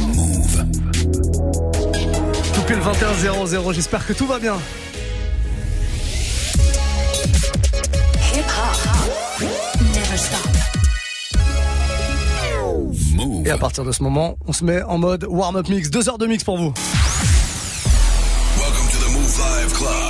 Move. Tout pile 21 00, j'espère que tout va bien. Et à partir de ce moment, on se met en mode warm-up mix. Deux heures de mix pour vous. Welcome to the Move Live Club.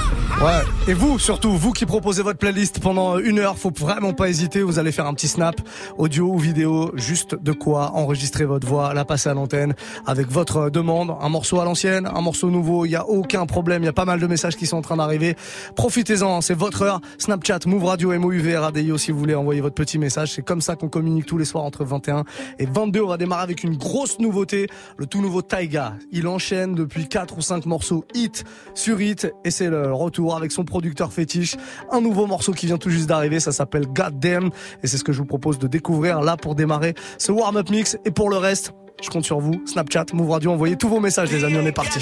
Ouais. Et vous, surtout, vous qui proposez votre playlist pendant une heure, faut vraiment pas hésiter. Vous allez faire un petit snap, audio ou vidéo, juste de quoi enregistrer votre voix, la passer à l'antenne avec votre demande. Un morceau à l'ancienne, un morceau nouveau. Il y a aucun problème. Il y a pas mal de messages qui sont en train d'arriver. Profitez-en. C'est votre heure. Snapchat, Move Radio, MOUV, RADIO si vous voulez envoyer votre petit message. C'est comme ça qu'on communique tous les soirs entre 21 et 22. On va démarrer avec une grosse nouveauté. Le tout nouveau Taiga. Il enchaîne depuis 4 ou 5 morceaux hit sur hit et c'est le retour avec son producteur fétiche. Un nouveau morceau qui vient tout juste d'arriver, ça s'appelle Goddamn et c'est ce que je vous propose de découvrir là pour démarrer ce warm-up mix et pour le reste, je compte sur vous. Snapchat, Move Radio, envoyez tous vos messages les amis, on est parti.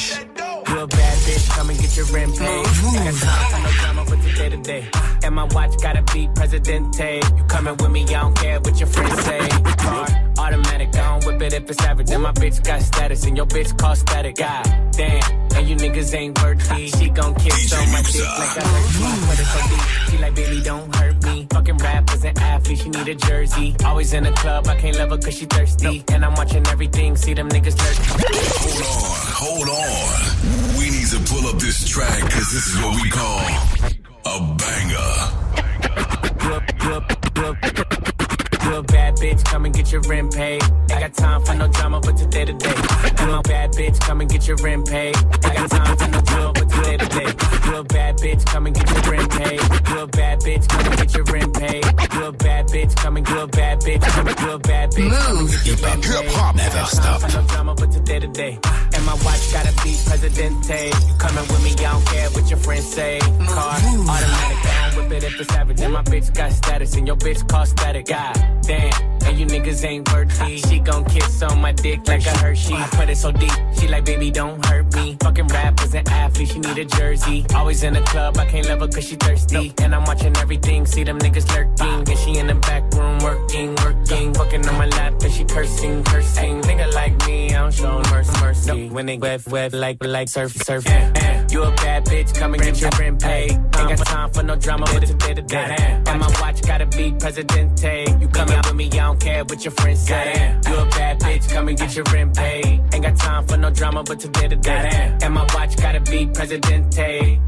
You a bad bitch, come and get your rent paid. I got time for no drama with the day to day. And my watch gotta be Presidente. You coming with me, I don't care what your friends say. Car, automatic, I don't whip it if it's average. And my bitch got status, and your bitch cost static. God damn, and you niggas ain't worthy. She gon' kiss on my dick like I hurt you. But it's so deep. She like, baby, don't hurt me. Fucking rappers and athletes, she need a jersey. Always in the club, I can't love her cause she thirsty. And I'm watching everything, see them niggas lurking. Hold on, hold on. We need to pull up this track because this is what we call a banger. You a, you a bad bitch, come and get your rent paid. Ain't got time for no drama, but today to day. You bad bitch, come and get your rent paid. Ain't got time for no drama, but today day. You a bad bitch, come and get your rent paid. You a bad bitch, come and get your rent paid. You a bad bitch, come and get a bad bitch, come and you a bad bitch. Come and get your rent. Hip hop never stop. No drama, but today to day. And my watch gotta be Presidente. You coming with me, I don't care what your friends say. Car, automatic, I don't whip it if it's average. And my bitch got status, and your bitch cost static. God damn, and you niggas ain't worthy. She gon' kiss on my dick like a Hershey. I put it so deep, she like, baby, don't hurt me. Fucking rappers and athletes, she need a jersey. Always in the club, I can't love her cause she thirsty. And I'm watching everything, see them niggas lurking. And she in the back room working, working. Fucking on my lap, and she cursing, cursing. Nigga like me, I don't show mercy, mercy. When they wet, wet like, like surf, surf. You a bad bitch, come and get your rent paid. Ain't got time for no drama, but today to day. And my watch gotta be Presidente. You coming with me, I don't care what your friends say. You a bad bitch, come and get your rent paid. Ain't got time for no drama, but today to day. And my watch gotta be Presidente.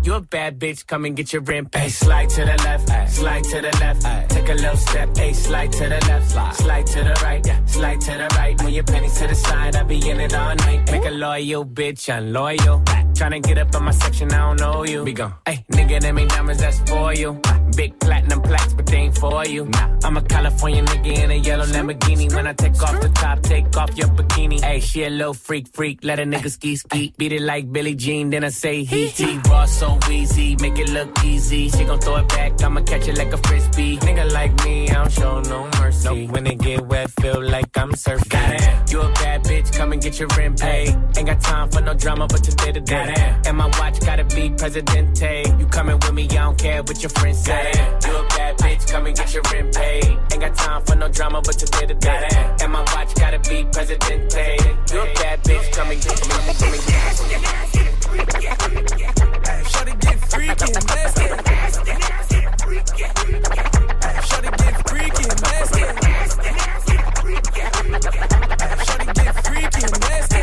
You a bad bitch, come and get your rent paid. Slide to the left, slide to the left. Take a little step, hey, slide to the left, slide to the right, slide to the right. When your pennies to the side, I be in it all night. Make a loyal bitch, unloyal. Tryna get up on my section, I don't know you. Be gone. Hey, nigga, them ain't diamonds, that's for you. Big platinum for you. Nah. I'm a California nigga in a yellow Lamborghini. When I take off the top, take off your bikini. Hey, she a little freak, freak. Let a nigga ski, ski. Beat it like Billie Jean, then I say he. T raw so easy, make it look easy. She gon' throw it back, I'ma catch it like a frisbee. Nigga like me, I don't show no mercy. When it get wet, feel like I'm surfing. You a bad bitch, come and get your rent paid. Ain't got time for no drama, but today to day. And my watch gotta be Presidente. You coming with me, I don't care what your friends say. You a bad bitch, come and get your rent paid. Ain't got time for no drama, but today to day. And my watch gotta be Presidente. You a bad bitch, come and get, and come and get. Shorty get freaky and nasty. Shorty get freaky and nasty. Shorty get freaky and nasty.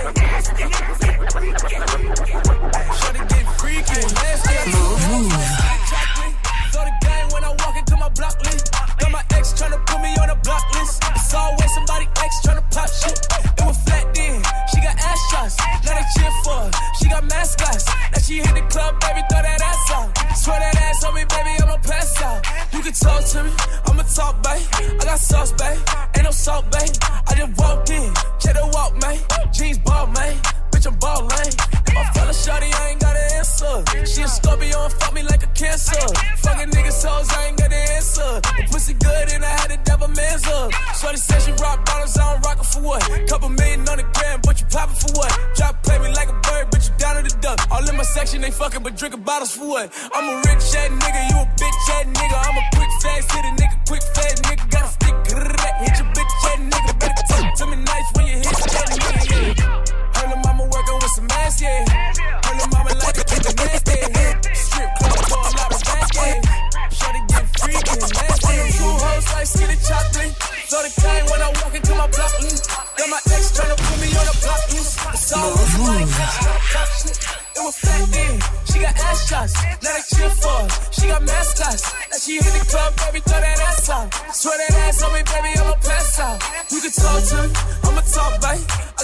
Shorty get freaky and nasty. she hit the club, baby, throw that ass out. Swear that ass on me, baby, I'm a pass out can talk to me, I'ma talk, babe. I got sauce, babe. Ain't no salt, babe. I just walked in, check the walk, man. Jeans ball, man. Bitch, I'm ballin'. If I fell a shawty, I ain't got an answer. She a Scorpio and fuck me like a cancer. Fucking niggas hoes, I ain't got an answer. The pussy good and I had to devil man's up. Shorty said she rock bottles, I don't rock it for what? Couple million on the gram, but you poppin' for what? Drop play me like a bird, but you down to the duck. All in my section, they fuckin' but drinkin' bottles for what? I'm a rich ass nigga, you a bitch ass nigga. I'm a quick fast hit a nigga, quick fast nigga. Got a stick, hit your bitch ass nigga. Better talk to me nice when you hit that nigga.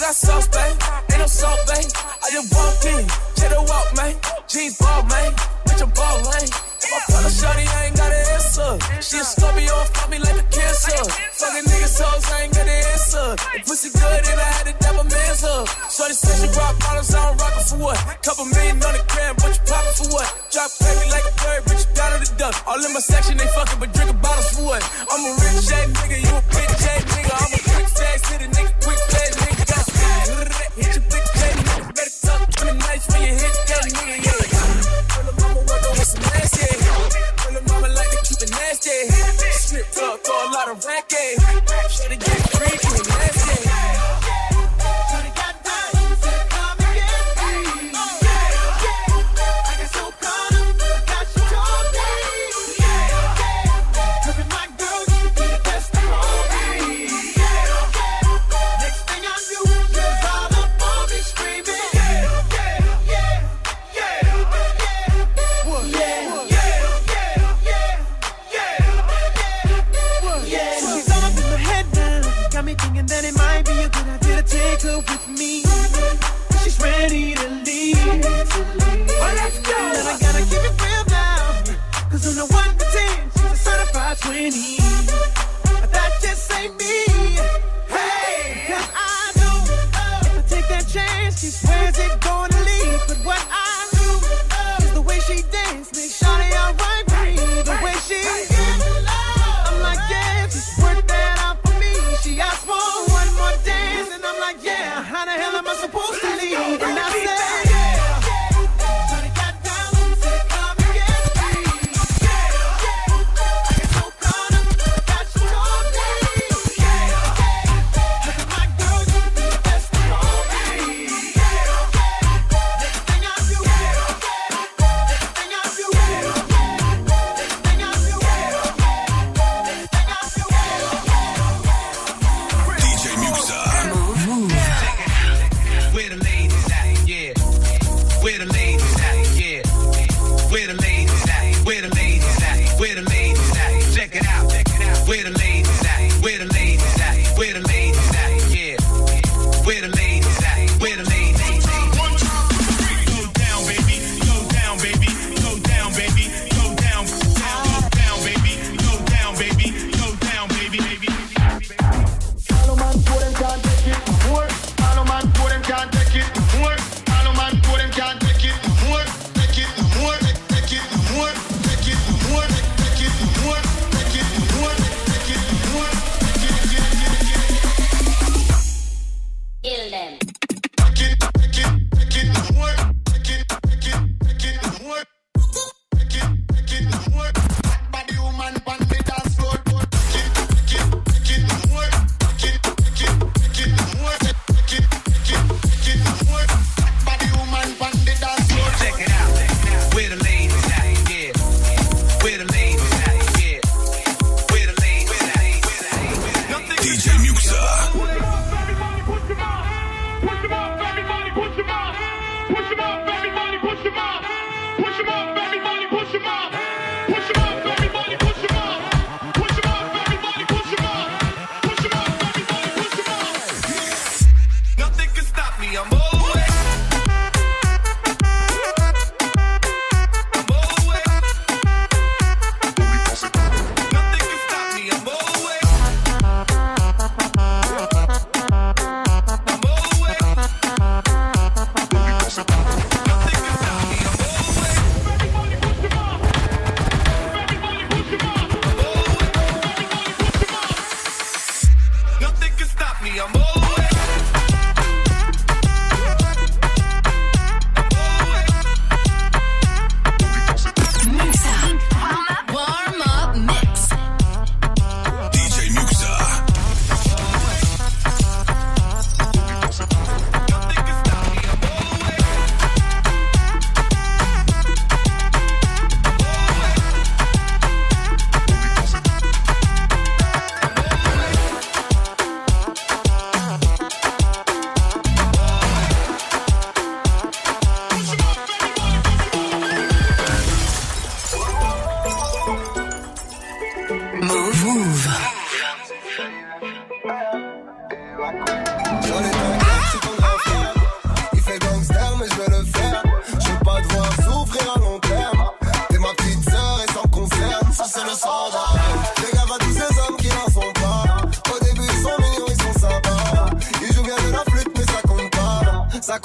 Got sauce, babe. Ain't no salt, babe. I just walked in, the walk, man. Jeans ball, man. Bitch, I'm ball, man. If I fell a shawty, I ain't got an answer. She a Scorpio, fuck me like a cancer. Fucking niggas hoes, I ain't got an answer. The pussy good and I had to double man's up. Shorty said she rock bottles, I don't rock for what? Couple million on the gram, but you poppin' for what? Drop me like a bird, bitch, down to the duck. All in my section, they fuckin', but drinking bottles for what? I'm a rich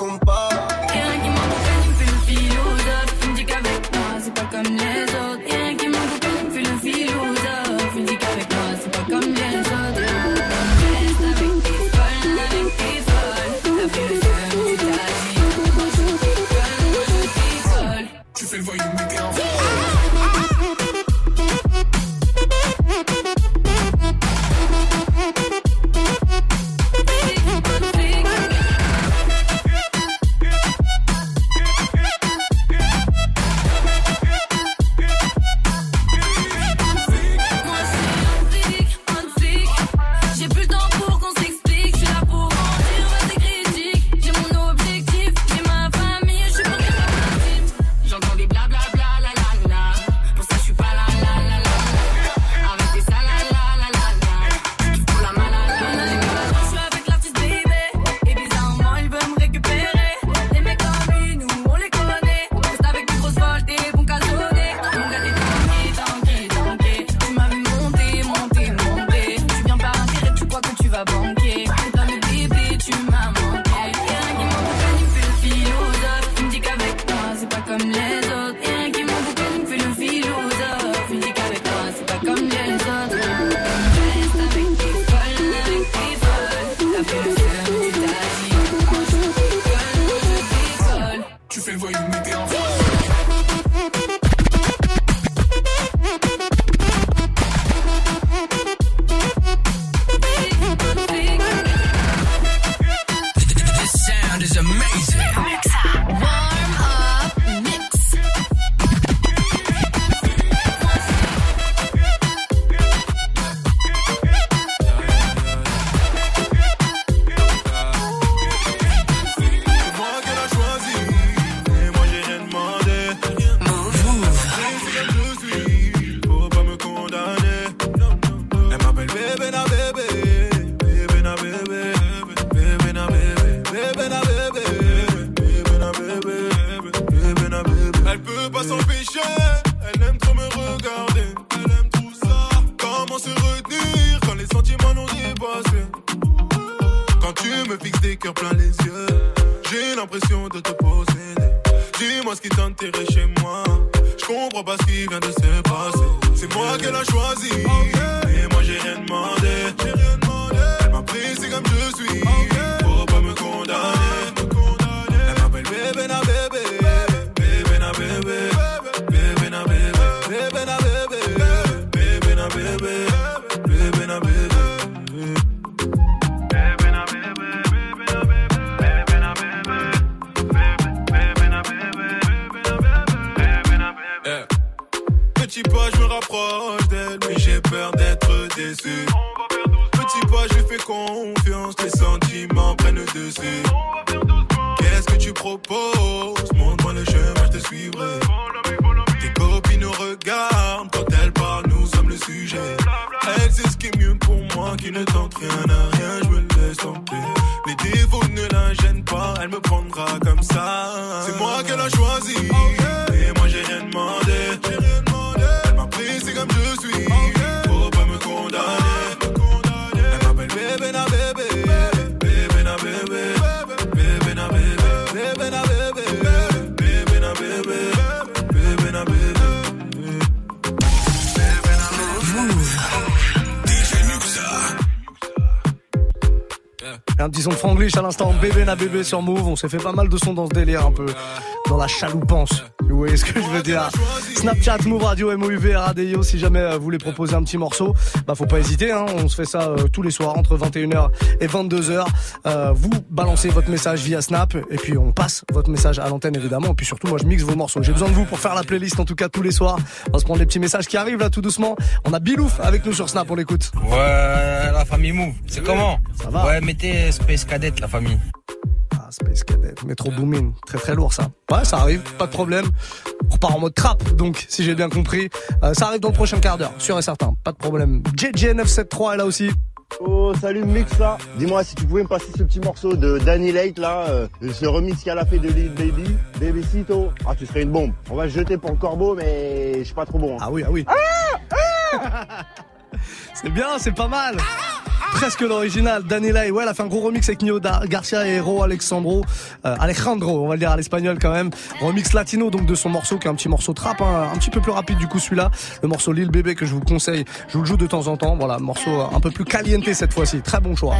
compadre. franglish à l'instant, bébé na bébé sur Move. On s'est fait pas mal de sons dans ce délire un peu, dans la chaloupance. Vous voyez ce que je veux dire? Snapchat, Move Radio, MOUV, RADIO. Si jamais euh, vous voulez proposer un petit morceau, bah faut pas hésiter. Hein. On se fait ça euh, tous les soirs entre 21h et 22h. Euh, vous balancez votre message via Snap et puis on passe votre message à l'antenne évidemment. Et puis surtout, moi je mixe vos morceaux. J'ai besoin de vous pour faire la playlist en tout cas tous les soirs. On va se prendre les petits messages qui arrivent là tout doucement. On a Bilouf avec nous sur Snap, on l'écoute. Ouais, la famille Move, c'est comment? Ça va Ouais, mettez Space Cadet, la famille. Ah, Space Cadet, métro booming, très très lourd ça. Ouais, ça arrive, pas de problème. On repart en mode trap, donc, si j'ai bien compris. Euh, ça arrive dans le prochain quart d'heure, sûr et certain, pas de problème. JJ973 est là aussi. Oh salut Mixa, dis-moi si tu pouvais me passer ce petit morceau de Danny Late là, euh, ce remix qu'elle a fait de Little Baby, Babycito. Ah tu serais une bombe. On va se jeter pour le corbeau mais je suis pas trop bon. Hein. Ah oui, ah oui. Ah, ah c'est bien, c'est pas mal. Ah Presque l'original, Daniela, ouais, elle a fait un gros remix avec Nio Garcia et Ro Alexandro, euh, Alejandro, on va le dire à l'espagnol quand même. Remix latino donc de son morceau qui est un petit morceau trap, hein, un petit peu plus rapide du coup celui-là. Le morceau Lil Bébé que je vous conseille, je vous le joue de temps en temps. Voilà, morceau un peu plus caliente cette fois-ci. Très bon choix.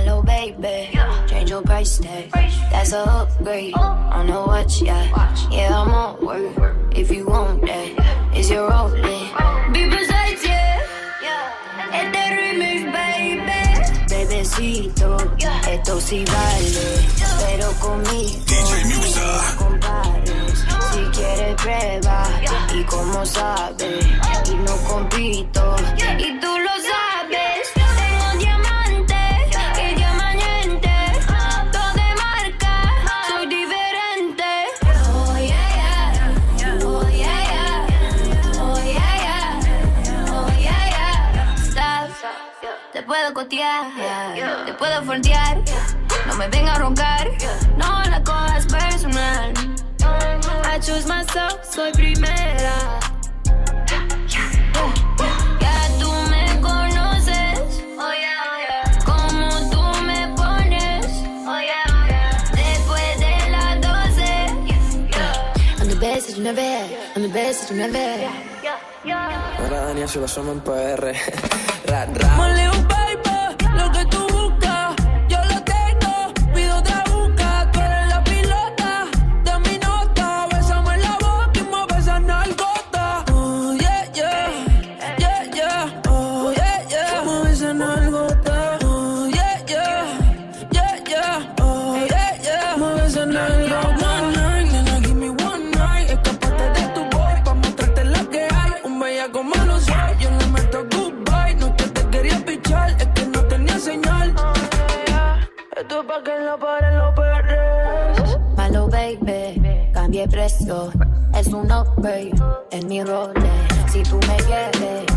Esto sí vale. Pero conmigo. no compares. Si quieres prueba y como sabes. Y no compito. Puedo cotear, te puedo foldear. No me venga a roncar, no la cojas personal. I choose myself, soy primera. Ya tú me conoces, como tú me pones. Después de las 12, I'm the best that you never had, I'm the best that you never had. Ahora Daniel se lo somos en PR. Ra, ra. Es un upgrade en mi rol. Si tú me quieres,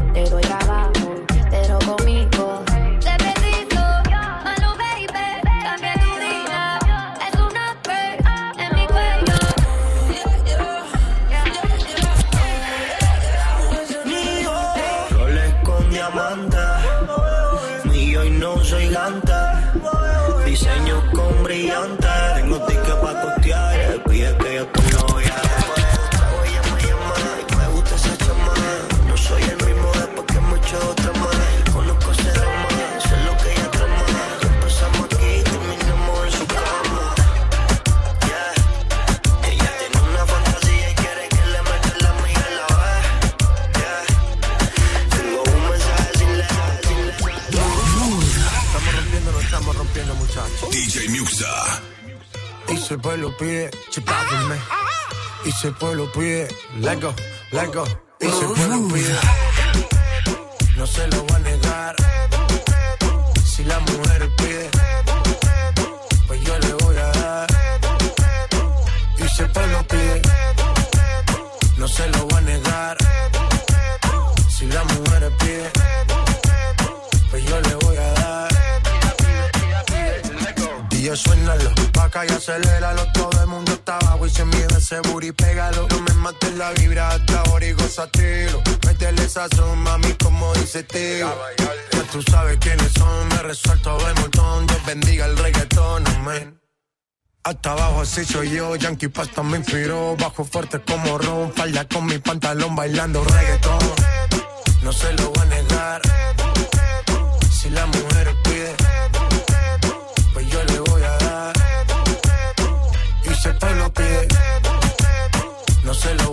pide, let go, let go. Y si el pueblo pide, no se lo va a negar. Si la mujer pide, pues yo le voy a dar. Y si el pueblo pide, no se lo va a negar. Si la mujer pide, pues yo le voy a dar. DJ suénalo, pa' acá y aceléralo Todo el mundo está abajo y se mide ese booty, pégalo la vibra hasta ahora y gozatelo Métele sazón, mami, como dice tío Ya tú sabes quiénes son, me resuelto de montón. Dios bendiga el reggaetón, amén. Hasta abajo así soy yo, Yankee Pasta me inspiró. Bajo fuerte como Ron, falda con mi pantalón bailando reggaetón. No se lo voy a negar. Si la mujer pide pues yo le voy a dar. Y si el pueblo pide, no se lo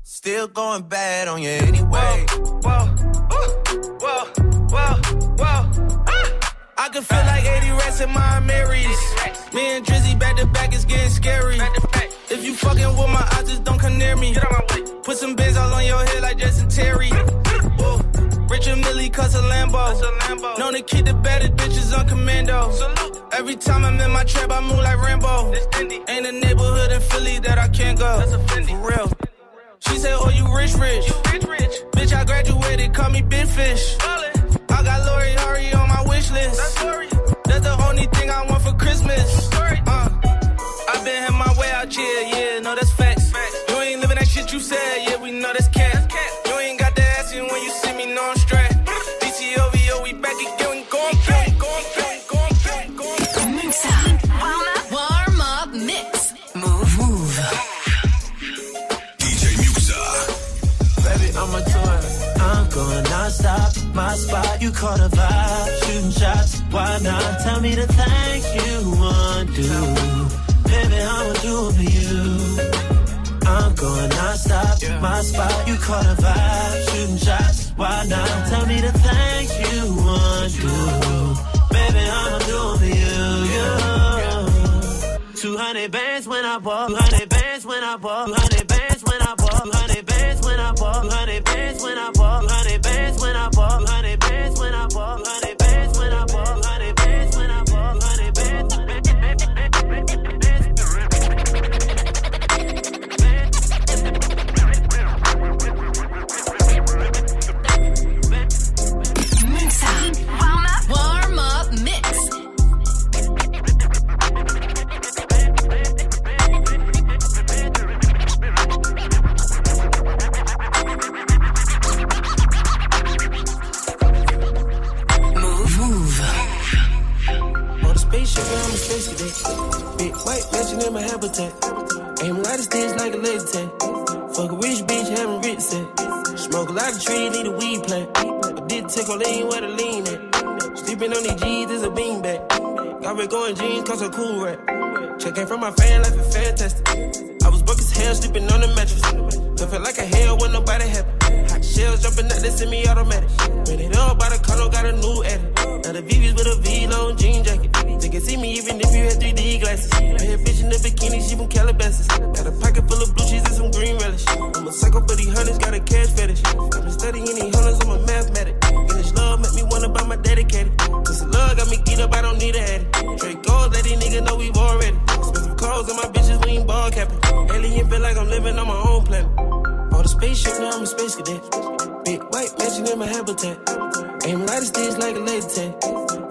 Still going bad on you anyway. Whoa, whoa, whoa, whoa. whoa, ah! I can feel like 80 rats in my Marys. Me and Drizzy back to back is getting scary. If you fucking with my eyes, just don't come near me. Put some bins all on your head like Justin Terry. Whoa. Richard Mille cuss a Lambo. Known to keep the baddest bitches on commando. Every time I'm in my trap, I move like Rambo. Ain't a neighborhood in Philly that I can't go. For real. She said, Oh, you rich, rich. rich rich Bitch, I graduated, call me Big Fish. I got Lori Hurry on my wish list. That's the me the things you want to do. Baby, I'ma do it for you. I'm going non-stop. My spot, you caught a vibe. Jumping out, they me automatic. Ran it up by the color, got a new edit. Now the VVS with a V-long jean jacket. They can see me even if you had 3D glasses. Bad bitch in the bikini, she from Calabasas. Like a tag.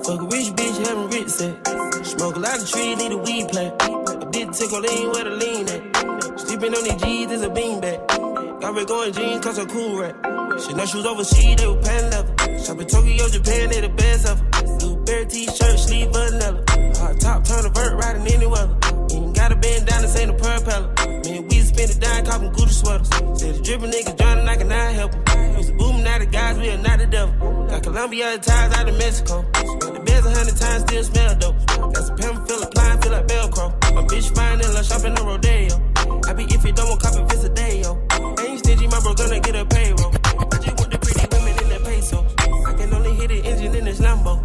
Fuck a rich bitch, having rich sex. Smoke a lot of trees, need a weed plant. I A dick tickle lean where the lean at. Sleeping on these G's is a beanbag. Got red going jeans, cause I'm cool rap. She know she was overseas, they were pan level. Shop in Tokyo, Japan, they the best ever. Blue bear t-shirt, sleeve vanilla. Hard top, turn a vert, riding any weather. Ain't got a bend down, this ain't a propeller. Man, we spend it down, copping Gucci sweaters. Said the dripping niggas Colombia ties out of Mexico. The beds a hundred times, still smell dope. Got some pimp, feel blind, feel like Velcro. My bitch fine and lunch, shopping the rodeo. I be if you don't want copy, visit day, yo. Ain't stingy, my bro gonna get a payroll. I just want the pretty women in the peso. I can only hit the engine in this Lambo.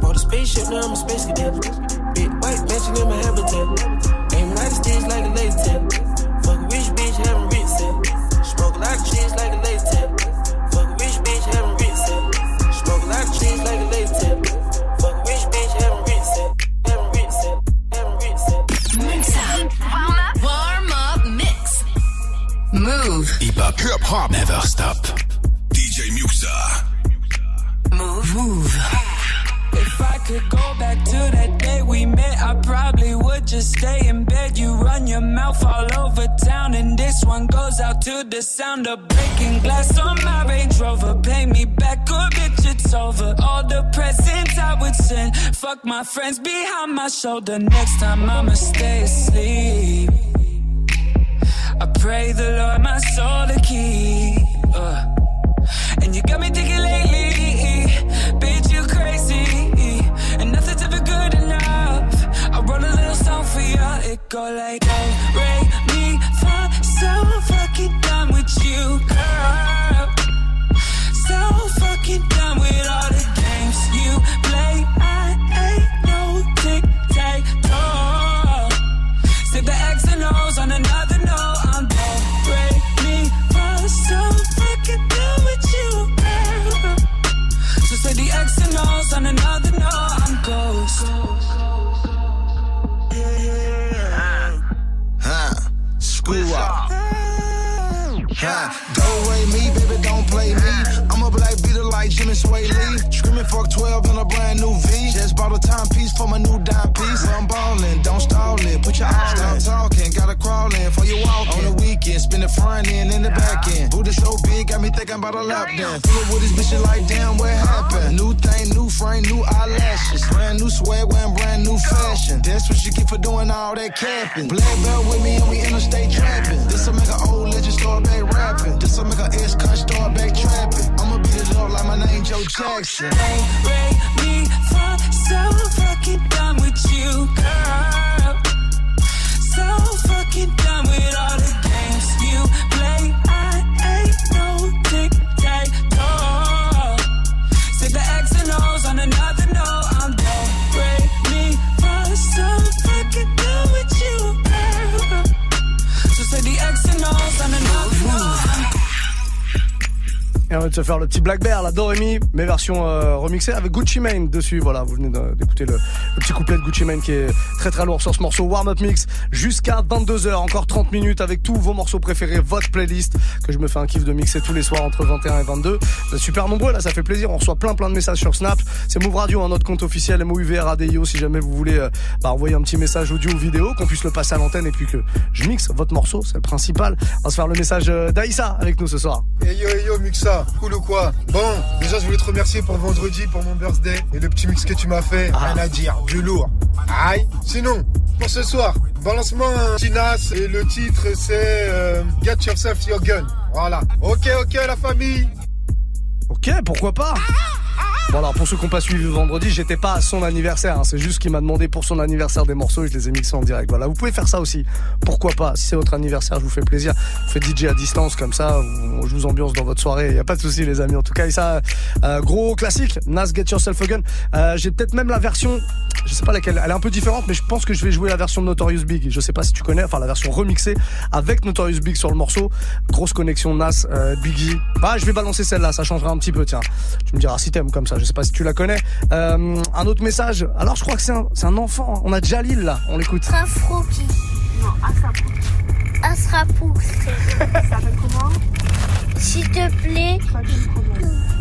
Bought a spaceship, now I'm a space cadet. Never stop. DJ Muxxa. Mouv'. Mouv'. If I could go back to that day we met, I probably would just stay in bed. You run your mouth all over town, and this one goes out to the sound of breaking glass on my Range Rover. Pay me back, or bitch, it's over. All the presents I would send, fuck my friends behind my shoulder. Next time I'ma stay asleep. I pray the Lord my soul to keep. Uh. And you got me thinking lately, bitch, you crazy. And nothing's ever good enough. I wrote a little song for you. It go like, hey, Ray, me, fa, so fucking done with you, girl. So fucking done with all the games you play. I Screw up. Don't rate me, baby, don't play me. Like Jimmy Sway Lee. Screaming fuck 12 in a brand new V. Just bought a timepiece for my new dime piece. Well, I'm ballin', don't stall it. Put your in. Stop talking, gotta crawl in for you walking. On the weekend, spin the front end and the back end. Booty so big, got me thinking about a lap dance. Full of with this bitch like, damn, what happened? New thing, new frame, new eyelashes. Brand new swag, wearing brand new fashion. That's what you get for doing all that capping. Black belt with me and we interstate trapping. This'll make an old legend start back rapping. This'll make an ex cut start back trapping. It up like my name Joe Jackson. Ray, Ray, me, fa, so fucking done with you, girl. So fucking done with all the games you se faire le petit Black Bear, la Doremi, mais version euh, remixée avec Gucci Mane dessus. Voilà, vous venez d'écouter le, petit couplet de Gucci Mane qui est très très lourd sur ce morceau Warm Up Mix jusqu'à 22h, encore 30 minutes avec tous vos morceaux préférés, votre playlist que je me fais un kiff de mixer tous les soirs entre 21 et 22. Vous êtes super nombreux là, ça fait plaisir. On reçoit plein plein de messages sur Snap. C'est Move Radio, hein, notre compte officiel MOUVRADIO si jamais vous voulez euh, bah, envoyer un petit message audio ou vidéo, qu'on puisse le passer à l'antenne et puis que je mixe votre morceau, c'est le principal. On va se faire le message euh, d'Aïssa avec nous ce soir. Hey yo, hey yo, Muxa, cool ou quoi Bon, déjà, je voulais te remercier pour vendredi, pour mon birthday. Et le petit mix que tu m'as fait, rien à dire, du lourd. Aïe Sinon, pour ce soir, balance-moi un petit nas. Et le titre, c'est euh, Get Yourself Your Gun. Voilà. Ok, ok, la famille Ok, pourquoi pas? Bon alors pour ceux qui n'ont pas suivi vendredi, j'étais pas à son anniversaire, hein. c'est juste qu'il m'a demandé pour son anniversaire des morceaux et je les ai mixés en direct. Voilà, vous pouvez faire ça aussi. Pourquoi pas? Si c'est votre anniversaire, je vous fais plaisir. Vous faites DJ à distance comme ça, je vous ambiance dans votre soirée. Y a pas de souci les amis. En tout cas, et ça, euh, gros classique. Nas Get Yourself a Gun. Euh, J'ai peut-être même la version, je sais pas laquelle. Elle est un peu différente, mais je pense que je vais jouer la version de Notorious Big. Je sais pas si tu connais, enfin la version remixée avec Notorious Big sur le morceau. Grosse connexion Nas, euh, Biggie. Bah, je vais balancer celle-là, ça changera un petit peu. Tiens, tu me diras si t'aimes comme ça. Je sais pas si tu la connais. Euh, un autre message. Alors, je crois que c'est un, c'est un enfant. On a Jalil là. On l'écoute. Rafroki. Non, Asrapou. Asrapou. Ça s'appelle comment S'il te plaît.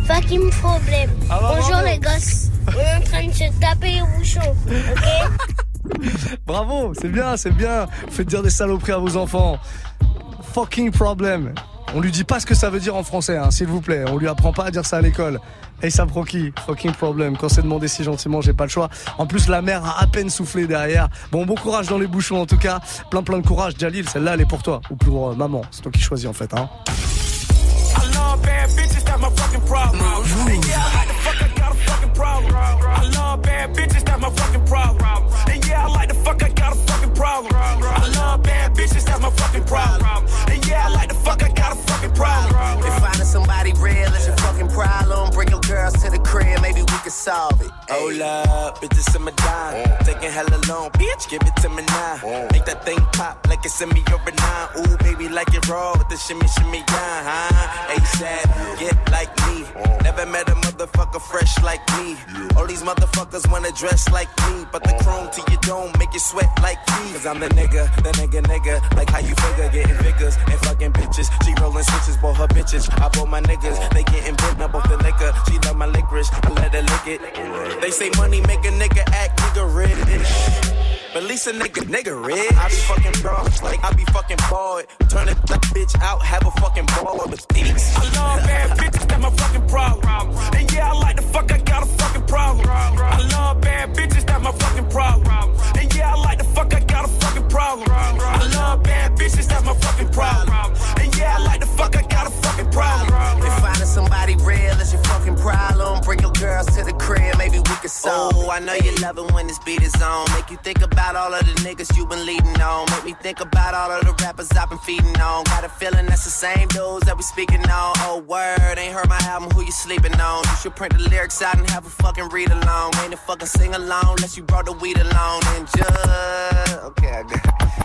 Fucking problème. Ah, bah, Bonjour bravo. les gosses. On est en train de se taper les bouchons, ok Bravo, c'est bien, c'est bien. Faites dire des saloperies à vos enfants. Fucking problem. On lui dit pas ce que ça veut dire en français, hein, s'il vous plaît. On lui apprend pas à dire ça à l'école. Et ça qui fucking problem. Quand c'est demandé si gentiment, j'ai pas le choix. En plus, la mère a à peine soufflé derrière. Bon, bon courage dans les bouchons en tout cas. Plein plein de courage, Jalil. Celle-là, elle est pour toi. Ou pour euh, maman. C'est toi qui choisis en fait. Hein. Problem. I like the fuck, I got a fucking problem. I love bad bitches, that's my fucking problem. And yeah, I like the fuck, I got a fucking problem. I love bad bitches, that's my fucking problem. And yeah, I like the fuck, I got a fucking problem. If finding somebody real is your fucking problem, bring your girls to the crib, maybe we can solve it. Hold up, bitches in my dime. Taking hella long, bitch, give it to me now. Make that thing pop like it's in me over nine. Ooh, baby, like it raw with the shimmy, shimmy, yeah, huh? ASAP, get like me. Never met a motherfucker fresh like me. All these motherfuckers wanna dress like me. But the chrome to your dome make you sweat like me. Cause I'm the nigga, the nigga, nigga. Like how you figure, getting figures and fucking bitches. She rolling switches, bought her bitches. I bought my niggas, they getting bit up off the liquor. She love my licorice, I let her lick it. They say money make a nigga act nigga rich. But at least a nigga, nigga rich. I be fucking broke, like I be fucking bored. Turn that bitch out, have a fucking ball with these. I love bad bitches, that's my fucking problem. And yeah, I like the fuck, I got a fucking problem. I love bad bitches, that's my fucking problem. And yeah, I like the fuck, I got a fucking problem. I love bad bitches, that's my fucking problem. And yeah, I like the fuck, I got a fucking problem. If finding somebody real is your fucking problem, bring your girls to the crib, maybe we can solve Oh, I know you love it when this beat is on. Make you think about all of the niggas you been leading on. Make me think about all of the rappers I've been feeding on. Got a feeling that's the same dudes that we speaking on. Oh, word, ain't heard my album, who you sleeping on? You should print the lyrics out and have a fucking read along. Ain't a fucking sing along unless you brought the weed along. And just, okay, I got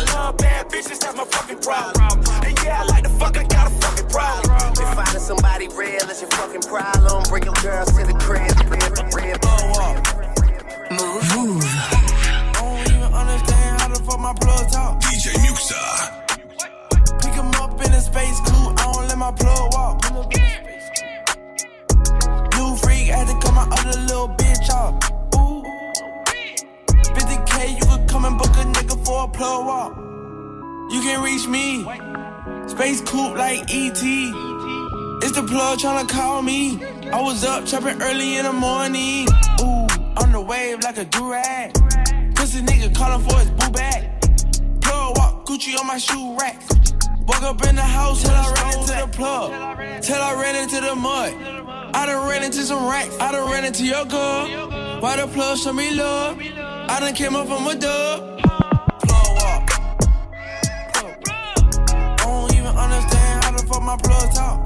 I love bad bitches, that's my fucking problem. And yeah, I like the fuck, I got a fucking problem. If finding somebody real is your fucking problem, bring your girls to the crib. crib, crib. Move. Move. I don't even understand how the fuck my plug talk. DJ Muxxa. Pick him up in a space coupe, I don't let my plug walk. New freak had to cut my other little bitch off. Come and book a nigga for a plug walk. You can reach me. Space coupe like ET. It's the plug tryna call me. I was up chopping early in the morning. Ooh, on the wave like a durag. Pussy nigga calling for his boo bag. Plug walk, Gucci on my shoe rack. Woke up in the house till I ran into the plug. Till I ran into the mud. I done ran into some racks. I done ran into your girl. Why the plug show me love? I done came up from a dub. Plug walk. I don't even understand how the fuck my plug talk.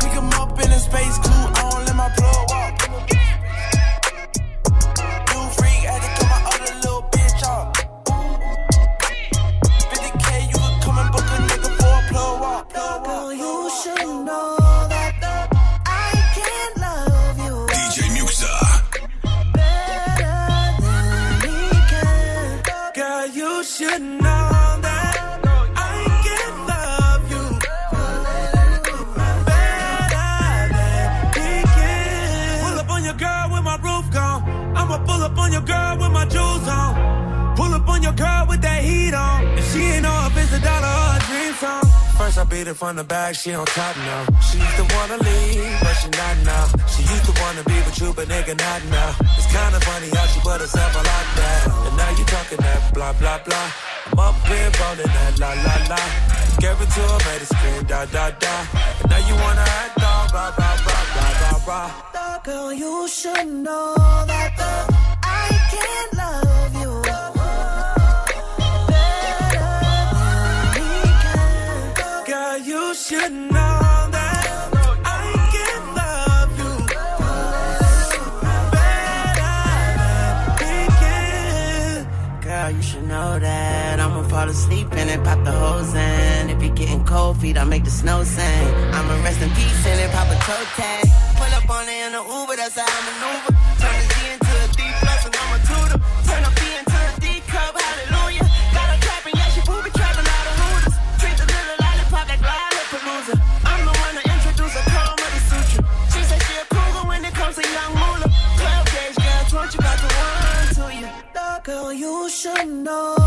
Pick him up in a space coupe. I don't let my plug walk. From the back, she on top now. She used to wanna leave, but she not now. She used to wanna be with you, but nigga not now. It's kinda funny how she put herself a lot down. And now you talking that blah blah blah. I'm up here rolling that la la la. Gave it to her, made it scream da da da. And now you wanna act all blah blah blah blah blah blah. Girl, you should know that I can't love fall asleep in it, pop the hose in. If you're getting cold feet, I'll make the snow sing. I'ma rest in peace in it, pop a toe tag. Pull up on it in the Uber, that's how I maneuver. Turn the Z into a D plus, and I'm a tutor. Turn a B into a D cup, hallelujah. Got her clapping, yeah, she booby trapping out of hooters. Treat the little lollipop like loser. I'm the one to introduce a call to the suture. She said she a cougar when it comes to young moolah. 12 days, girl, torture about to run to you. Girl, you should know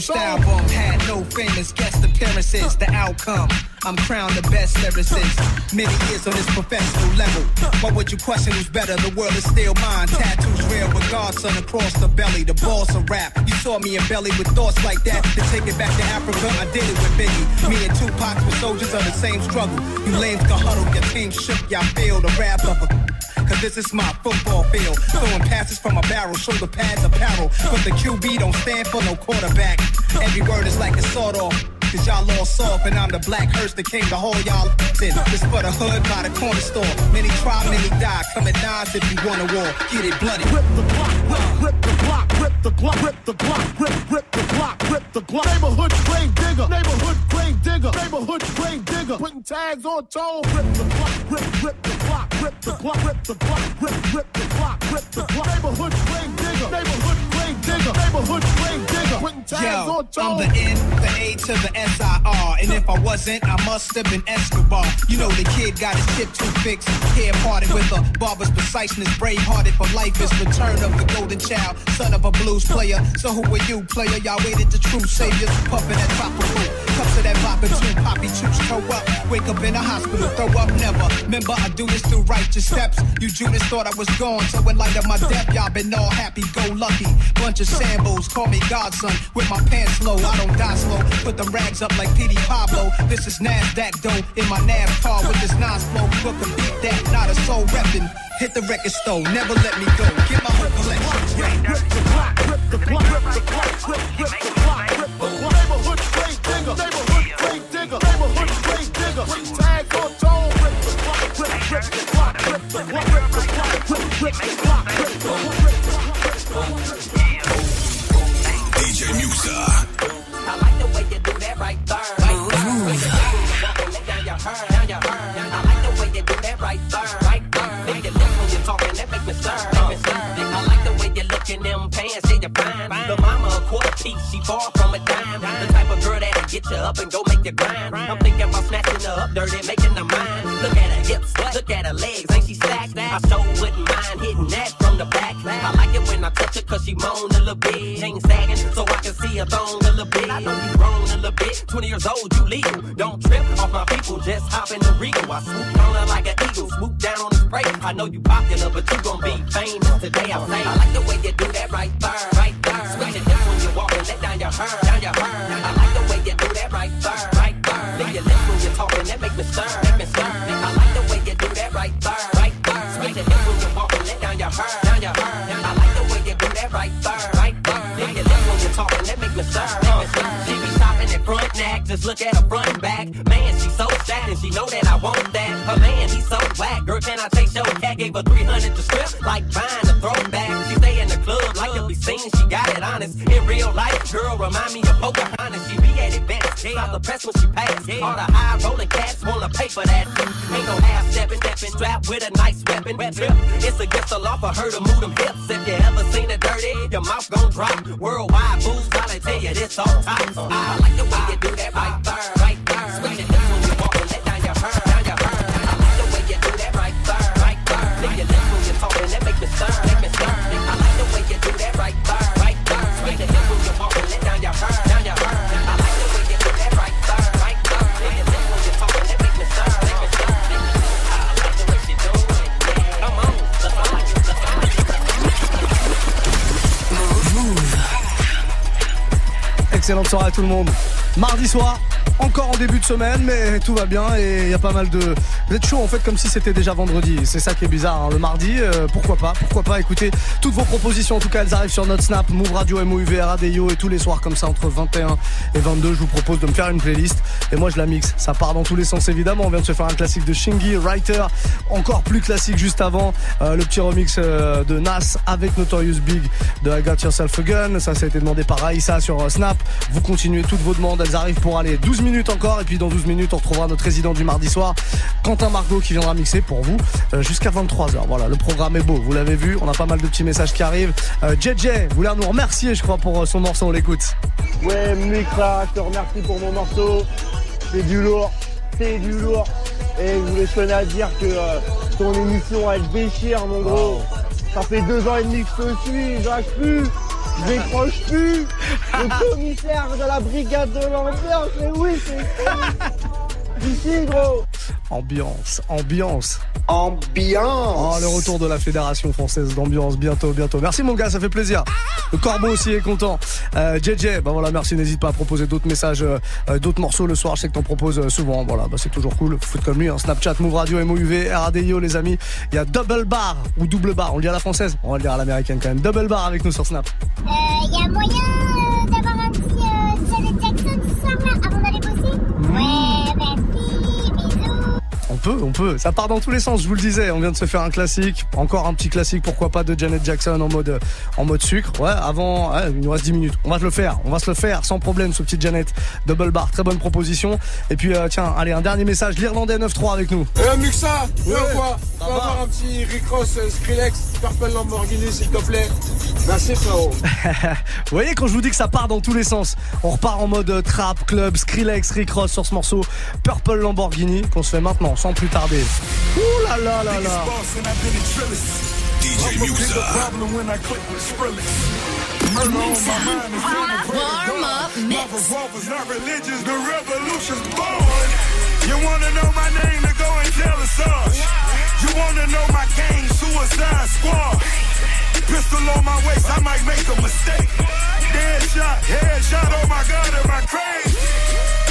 first album had no famous guest appearances. The outcome, I'm crowned the best lyricist. Many years on this professional level. Why would you question who's better? The world is still mine. Tattoos real, regards son across the belly. The boss of rap. You saw me in belly with thoughts like that. To take it back to Africa, I did it with Biggie. Me and Tupac were soldiers of the same struggle. You lames can huddle, your team shook, y'all feel the rap of a Cause this is my football field. Throwing passes from a barrel, shoulder pads apparel. But the QB don't stand for no quarterback. Every word is like a sawed off. Cause y'all all soft and I'm the black hearse that came to haul y'all in. This for the hood by the corner store. Many try, many die. Come at nines if you want a war. Get it bloody. Rip the block, rip, rip the block, rip the block, rip the block, rip, rip the block, rip the block. Neighborhood grave digger, neighborhood grave digger, neighborhood grave digger. Putting tags on toes. Rip the block, rip, rip the block, rip the block, rip the block, rip, rip the block, rip the block. Neighborhood grave digger, neighborhood grave digger, neighborhood grave digger. Putting tags on toes. I'm the N, the A to the S-I-R. And if I wasn't, I must have been Escobar. You know the kid got his chip too fixed. Hair parted with a barber's preciseness. Brave hearted for life is return of the golden child. Son of a blues player. So who are you, player? Y'all waited the true saviors. Puffin' that tropical. Cups of that vodka too. Poppy chooch toe up. Wake up in a hospital. Throw up never. Remember, I do this through righteous steps. You Judas thought I was gone. So in light of my death, y'all been all happy go lucky. Bunch of sambos. Call me godson. With my pants low. I don't die slow. Put them rags up like Petey Pablo. This is NASDAQ dough in my NAV car with this Nas flow. Book a beat that, not a soul reppin'. Hit the record store, never let me go. Get my whole collection. Rip, the rip the block, rip the block, rip the block, rip the block. Excellente soirée à tout le monde. Mardi soir, encore en début de semaine, mais tout va bien et il y a pas mal de. Vous chaud en fait, comme si c'était déjà vendredi. C'est ça qui est bizarre. hein. Le mardi, euh, pourquoi pas Pourquoi pas Écoutez, toutes vos propositions, en tout cas, elles arrivent sur notre Snap, Move Radio, MOUV, RADIO et tous les soirs comme ça entre 21 et 22. Je vous propose de me faire une playlist et moi je la mixe. Ça part dans tous les sens évidemment. On vient de se faire un classique de Shingy, Writer, encore plus classique juste avant euh, le petit remix euh, de Nas avec Notorious Big de I Got Yourself a Gun. Ça, ça a été demandé par Aïssa sur euh, Snap. Vous continuez toutes vos demandes, elles arrivent pour aller 12 minutes encore et puis dans 12 minutes on retrouvera notre résident du mardi soir, Quentin Margot qui viendra mixer pour vous euh, jusqu'à 23h. Voilà, le programme est beau, vous l'avez vu, on a pas mal de petits messages qui arrivent. Euh, JJ voulait nous remercier je crois pour euh, son morceau, on l'écoute. Ouais, Mika, je te remercie pour mon morceau. C'est du lourd, c'est du lourd. Et je voulais tenir à dire que euh, ton émission, elle déchire, mon gros. Ça fait deux ans et demi que je te suis, j'arrive plus. Je décroche plus. Le commissaire de la brigade de l'ambiance, mais oui, c'est Gros. Ambiance, ambiance. Ambiance. Oh, le retour de la Fédération Française d'Ambiance, bientôt, bientôt. Merci mon gars, ça fait plaisir. Le Corbeau aussi est content. Euh, JJ, bah voilà, merci, n'hésite pas à proposer d'autres messages, euh, euh, d'autres morceaux le soir, je sais que t'en proposes euh, souvent, voilà, bah c'est toujours cool. Foot comme lui, hein. Snapchat, Move Radio, MOUV, RADIO les amis. Il y a Double Bar, ou Double Bar, on le dit à la française, on va le dire à l'américaine quand même. Double Bar avec nous sur Snap. Il y a moyen euh, d'avoir un petit euh, Janet Jackson ce soir là avant d'aller bosser? On peut, on peut. Ça part dans tous les sens, je vous le disais. On vient de se faire un classique. Encore un petit classique, pourquoi pas, de Janet Jackson en mode, en mode sucre. Ouais, avant, ouais, il nous reste 10 minutes. On va se le faire. On va se le faire sans problème, ce petit Janet. Double bar, très bonne proposition. Et puis, euh, tiens, allez, un dernier message. L'Irlandais 9-3 avec nous. Eh Muxa, Ouais. quoi va avoir un petit Rick Ross euh, Skrillex, Purple Lamborghini s'il te plaît. Merci frérot. Vous voyez, quand je vous dis que ça part dans tous les sens, on repart en mode euh, trap, club, Skrillex, Rick Ross sur ce morceau Purple Lamborghini qu'on se fait maintenant, sans plus tarder. Ouh là là là là. DJ Muxxa. Warm up mix. not religious, the revolution's born. You wanna know my name to go and tell us all. You wanna know my gang, Suicide Squad. Pistol on my waist, I might make a mistake. Dead shot, head shot, oh my god, am I crazy?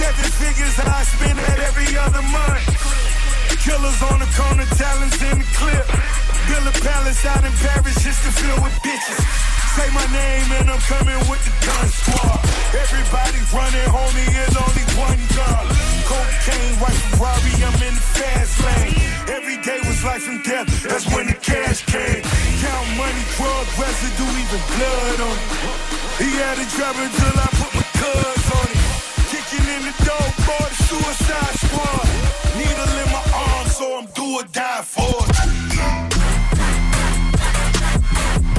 Seven figures I spend that every other month. Killers on the corner, talents in the clip. Build a palace out in Paris just to fill with bitches. Say my name and I'm coming with the gun squad. Everybody running, homie, is only one gun. Cocaine, white Ferrari, I'm in the fast lane. Every day was life and death, that's when the cash came. Count money, drug residue, even blood on it. He had it driving till I put my cuz on it. The door for the suicide squad. Needle in my arm, so I'm do or die for it.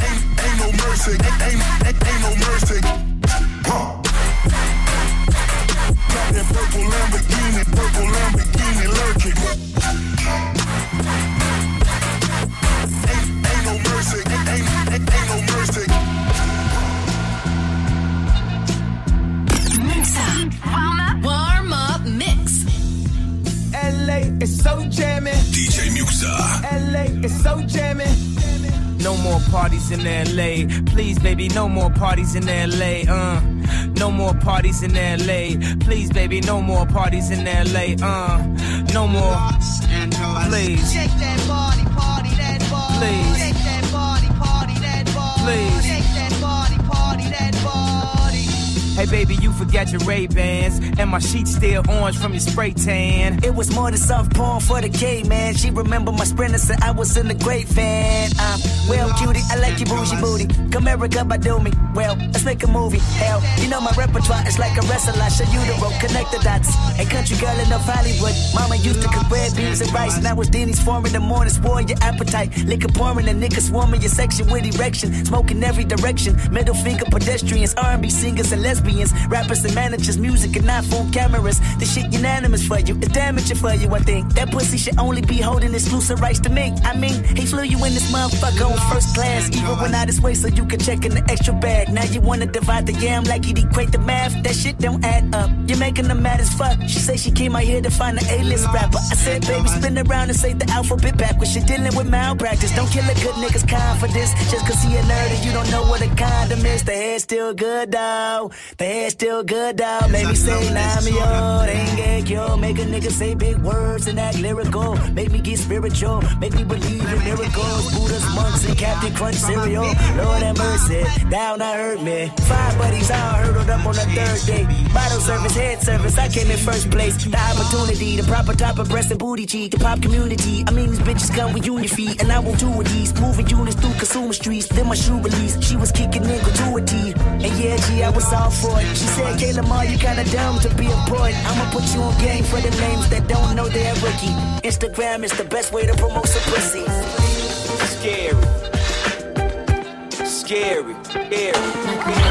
Ain't, ain't no mercy, ain't, ain't, ain't, no mercy. Huh. Got that purple Lamborghini, purple Lamborghini lurking. Ain't, ain't no mercy, ain't, ain't, ain't, no mercy. Up, LA is so jamming. DJ Muxxa. LA is so jamming. No more parties in LA. Please, baby, no more parties in LA. Uh, no more parties in LA. Please, baby, no more parties in LA. Uh, no more. Please. Shake that body, party that body. Please. Hey baby, you forgot your Ray Bans, and my sheets still orange from your spray tan. It was more than soft porn for the gay man. She remember my sprinter said I was in the great fan. I'm well, cutie, I like your bougie booty. Come America by do me. Well, let's make a movie. Hell, you know my repertoire is like a wrestler. I show you the rope, connect the dots. A country girl enough Hollywood. Mama used to cook red beans and rice. Now it's Denny's farm in the morning, spoil your appetite. Liquor pouring and niggas swarming your section with erection. Smoking every direction. Middle finger pedestrians, R&B singers and lesbians, rappers and managers, music and iPhone cameras. The shit unanimous for you. It's damaging for you, I think. That pussy should only be holding exclusive rights to me. I mean, he flew you in this motherfucker on first class. Even when out his way so you can check in the extra bag. Now you wanna divide the yam like you'd equate the math. That shit don't add up. You're making them mad as fuck. She say she came out here to find an A-list rapper. I said, baby, spin around and say the alphabet backwards. You're dealing with malpractice. Don't kill a good nigga's confidence. Just cause he a nerd and you don't know what a condom is. The hair's still good, though. Hair's still good, though. Make me say, Namio, Denge, yo. Make a nigga say big words and act lyrical. Make me get spiritual. Make me believe in miracles. Buddha's monks and Captain Crunch cereal. Lord have mercy. Down, I hurt me. Five buddies all hurdled up on the third day. Bottle service, head service. I came in first place. The opportunity, the proper type of breast and booty cheek. The pop community. I mean, these bitches come with union feet. And I won't do with these. Moving units through consumer streets. Then my shoe release. She was kicking in gratuity. And yeah, gee, I was all She said, Kayla Ma, you kinda dumb to be a poet. I'ma put you on game for the names that don't know they're rookie. Instagram is the best way to promote some pussy. Scary. Scary. Scary.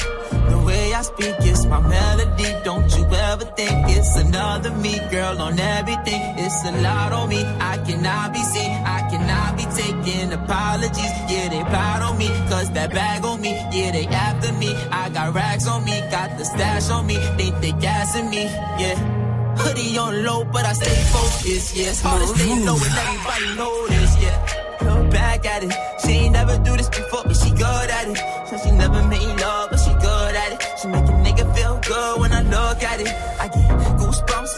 I speak it's my melody. Don't you ever think it's another me, girl, on everything. It's a lot on me. I cannot be seen. I cannot be taking apologies. Yeah, they proud on me. Cause that bag on me. Yeah, they after me. I got rags on me. Got the stash on me. Think they gassing me. Yeah. Hoodie on low, but I stay focused. Yeah, it's hard to stay low and everybody this. Yeah, look back at it. She ain't never do this before, but she good at it. So she never made love,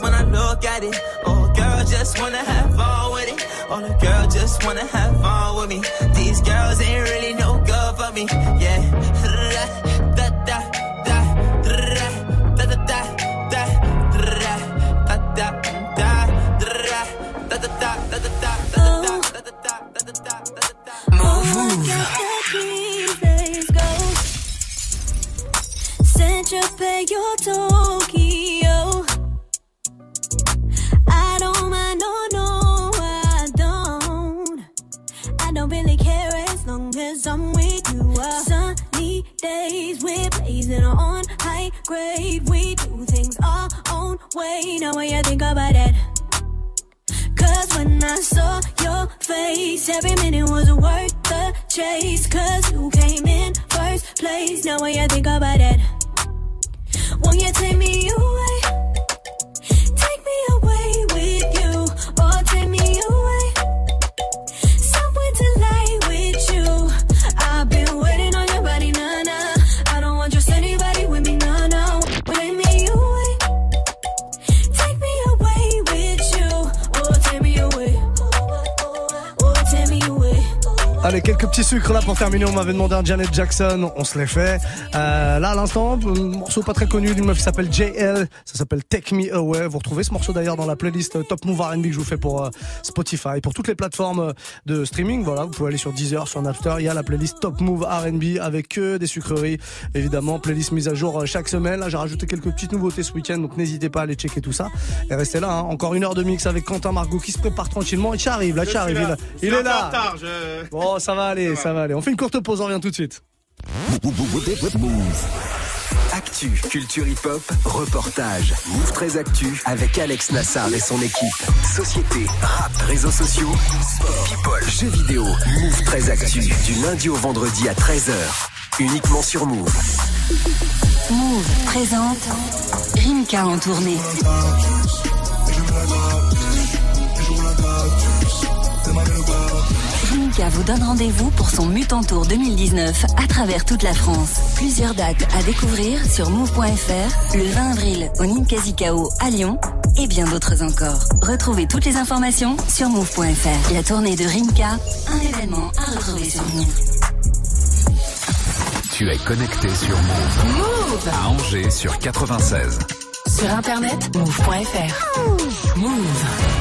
when I look at it. Oh, girl, just wanna have fun with it. Oh, the girl just wanna have fun with me. These girls ain't really no good for me. Yeah. Da, da, da, da, da, da, da, da, da, da, da, da, da, da, da, da, da, da, Japan, your Tokyo. As I'm with you. Uh, sunny days, we're blazing on high grade. We do things our own way. Now, when you think about it. Cause when I saw your face, every minute was worth the chase. Cause you came in first place. Now when you think about it, pour terminer. On m'avait demandé un Janet Jackson, on se les fait. Euh, là, à l'instant, un morceau pas très connu d'une meuf qui s'appelle JL. Ça s'appelle Take Me Away. Vous retrouvez ce morceau d'ailleurs dans la playlist euh, Top Move R&B que je vous fais pour euh, Spotify, pour toutes les plateformes euh, de streaming. Voilà, vous pouvez aller sur Deezer, sur Napster. Il y a la playlist Top Move R&B avec que des sucreries. Évidemment, playlist mise à jour euh, chaque semaine. Là, j'ai rajouté quelques petites nouveautés ce week-end, donc n'hésitez pas à aller checker tout ça. Et restez là. Hein. Encore une heure de mix avec Quentin Margot qui se prépare tranquillement. Et tu arrives, là, tu arrives. Il, il est là. je- Bon, ça va aller, ça va aller. On fait une courte pause, on revient tout de suite. Actu, culture hip-hop, reportage. Move 13 Actu avec Alex Nassar et son équipe. Société, rap, réseaux sociaux, sport, people, jeux vidéo. Move 13 Actu du lundi au vendredi à 13h. Uniquement sur Move. Move présente Rimka en tournée. Rimka vous donne rendez-vous pour son Mutant Tour 2019 à travers toute la France. Plusieurs dates à découvrir sur move.fr, le 20 avril au Ninkasi-Kao à Lyon et bien d'autres encore. Retrouvez toutes les informations sur move.fr. La tournée de Rimka, un événement à retrouver sur Move. Tu es connecté sur Move. Move À Angers sur 96. Sur internet, move.fr. Move.